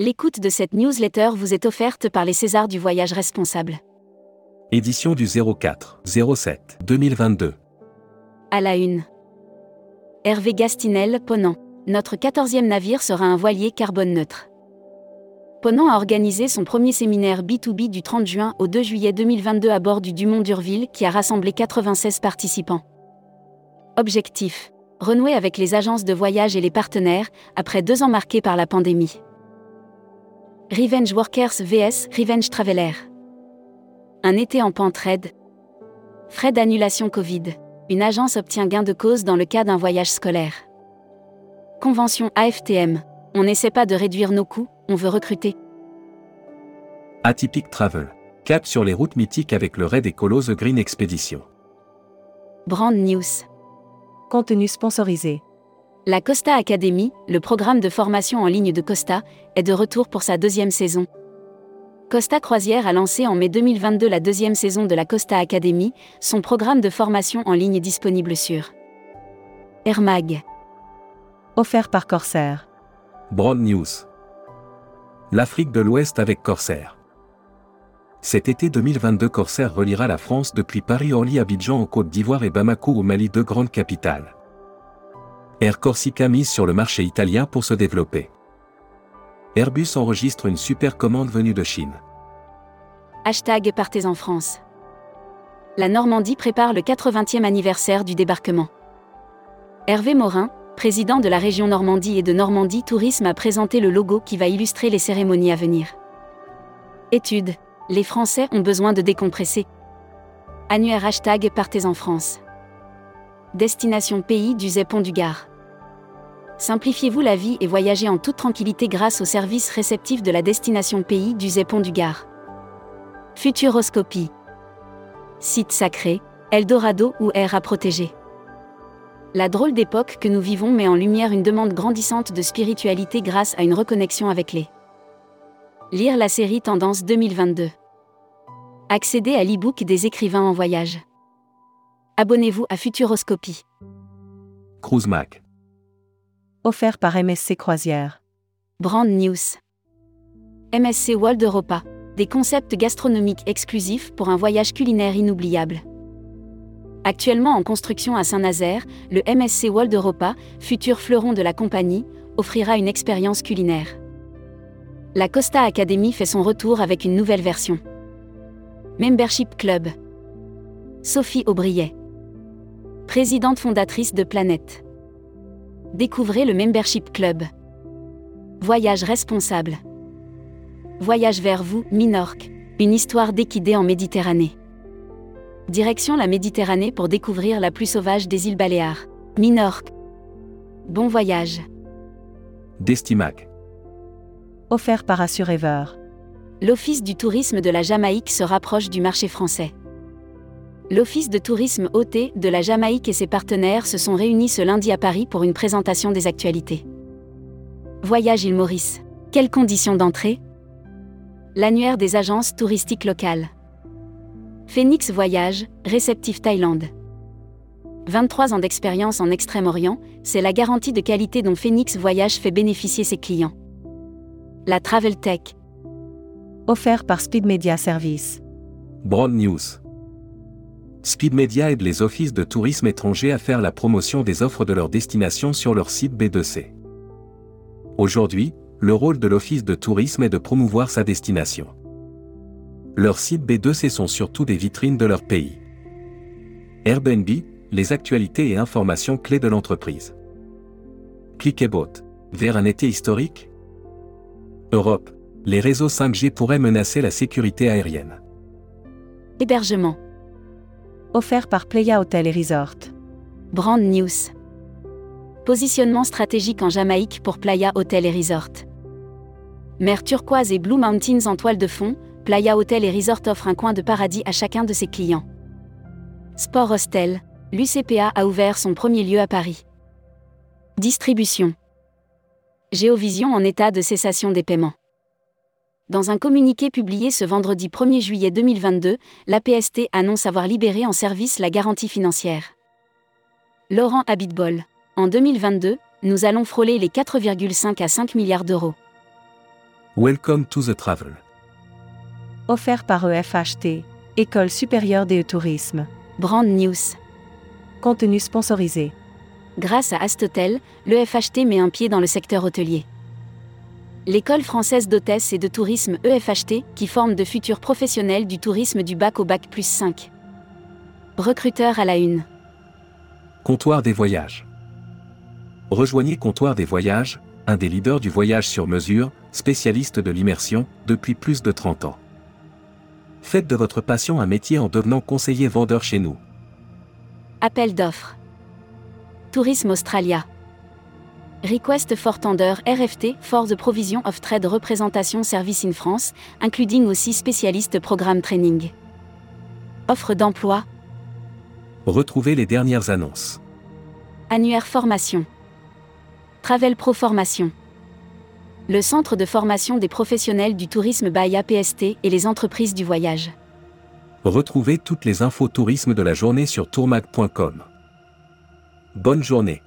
L'écoute de cette newsletter vous est offerte par les Césars du voyage responsable. Édition du 04 07 2022. À la une. Hervé Gastinel, Ponant. Notre 14e navire sera un voilier carbone neutre. Ponant a organisé son premier séminaire B2B du 30 juin au 2 juillet 2022 à bord du Dumont d'Urville qui a rassemblé 96 participants. Objectif renouer avec les agences de voyage et les partenaires, après deux ans marqués par la pandémie. Revenge Workers vs Revenge Traveler. Un été en pente raide. Frais d'annulation Covid. Une agence obtient gain de cause dans le cas d'un voyage scolaire. Convention AFTM. On n'essaie pas de réduire nos coûts, on veut recruter. Atypique Travel. Cap sur les routes mythiques avec le raid écolo The Green Expedition. Brand News. Contenu sponsorisé. La Costa Academy, le programme de formation en ligne de Costa, est de retour pour sa deuxième saison. Costa Croisière a lancé en mai 2022 la deuxième saison de la Costa Academy, son programme de formation en ligne disponible sur Air Mag. Offert par Corsair. Broad News. L'Afrique de l'Ouest avec Corsair. Cet été 2022 Corsair reliera la France depuis Paris-Orly Abidjan en Côte d'Ivoire et Bamako au Mali deux grandes capitales. Air Corsica mise sur le marché italien pour se développer. Airbus enregistre une super commande venue de Chine. Hashtag Partez en France. La Normandie prépare le 80e anniversaire du débarquement. Hervé Morin, président de la région Normandie et de Normandie Tourisme a présenté le logo qui va illustrer les cérémonies à venir. Étude. Les Français ont besoin de décompresser. Annuaire hashtag Partez en France. Destination pays du Zépon du Gard. Simplifiez-vous la vie et voyagez en toute tranquillité grâce au service réceptif de la destination pays du Zépon du Gard. Futuroscopie. Site sacré, Eldorado ou air à protéger. La drôle d'époque que nous vivons met en lumière une demande grandissante de spiritualité grâce à une reconnexion avec les. Lire la série Tendance 2022. Accéder à l'e-book des écrivains en voyage. Abonnez-vous à Futuroscopie. Cruise Mac. Offert par MSC Croisière. Brand News. MSC World Europa. Des concepts gastronomiques exclusifs pour un voyage culinaire inoubliable. Actuellement en construction à Saint-Nazaire, le MSC World Europa, futur fleuron de la compagnie, offrira une expérience culinaire. La Costa Academy fait son retour avec une nouvelle version. Membership Club. Sophie Aubriet. Présidente fondatrice de Planète. Découvrez le Membership Club. Voyage responsable. Voyage vers vous, Minorque. Une histoire d'équidée en Méditerranée. Direction la Méditerranée pour découvrir la plus sauvage des îles Baléares. Minorque. Bon voyage. Destimac. Offert par Assurever. L'Office du tourisme de la Jamaïque se rapproche du marché français. L'Office de tourisme OT de la Jamaïque et ses partenaires se sont réunis ce lundi à Paris pour une présentation des actualités. Voyage île Maurice. Quelles conditions d'entrée? L'annuaire des agences touristiques locales. Phoenix Voyage, réceptif Thaïlande. 23 ans d'expérience en Extrême-Orient, c'est la garantie de qualité dont Phoenix Voyage fait bénéficier ses clients. La Travel Tech. Offert par Speed Media Service. Broad News. Speed Media aide les offices de tourisme étrangers à faire la promotion des offres de leur destination sur leur site B2C. Aujourd'hui, le rôle de l'office de tourisme est de promouvoir sa destination. Leurs sites B2C sont surtout des vitrines de leur pays. Airbnb, les actualités et informations clés de l'entreprise. Clickebot, vers un été historique Europe, les réseaux 5G pourraient menacer la sécurité aérienne. Hébergement. Offert par Playa Hotel et Resort. Brand News. Positionnement stratégique en Jamaïque pour Playa Hotel et Resort. Mer turquoise et Blue Mountains en toile de fond, Playa Hotel et Resort offre un coin de paradis à chacun de ses clients. Sport Hostel, l'UCPA a ouvert son premier lieu à Paris. Distribution. Géovision en état de cessation des paiements. Dans un communiqué publié ce vendredi 1er juillet 2022, l'APST annonce avoir libéré en service la garantie financière. Laurent Habitbol. En 2022, nous allons frôler les 4,5 à 5 milliards d'euros. Welcome to the travel. Offert par EFHT, École supérieure des tourisme. Brand News. Contenu sponsorisé. Grâce à Astotel, l'EFHT met un pied dans le secteur hôtelier. L'école française d'hôtesse et de tourisme EFHT, qui forme de futurs professionnels du tourisme du bac au bac plus 5. Recruteur à la une. Comptoir des voyages. Rejoignez Comptoir des voyages, un des leaders du voyage sur mesure, spécialiste de l'immersion, depuis plus de 30 ans. Faites de votre passion un métier en devenant conseiller vendeur chez nous. Appel d'offres. Tourisme Australia. Request for Tender RFT for the Provision of Trade Representation Service in France, including aussi spécialiste programme training. Offre d'emploi. Retrouvez les dernières annonces. Annuaire formation. Travel Pro Formation. Le centre de formation des professionnels du tourisme by APST et les entreprises du voyage. Retrouvez toutes les infos tourisme de la journée sur tourmag.com. Bonne journée.